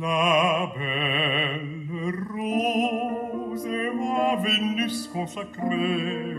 La belle rose et ma Vénus consacrée,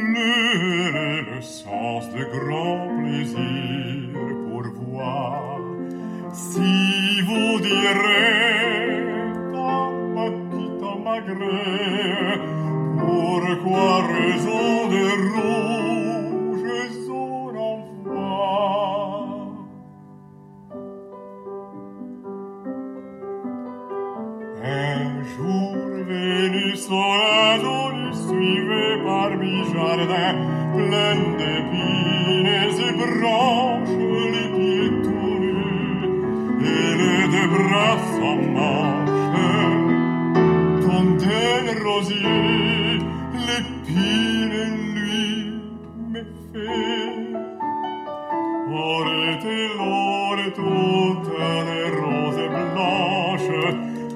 le, sens de grand plaisir pour voir si vous direz à ma petite pour pourquoi raison de Un jour venu seul, on parmi jardins plein d'épines et branches, les pieds tout et les deux bras sans manches. Quand un rosier, l'épine lui m'effet, aurait été l'or toute des roses blanches.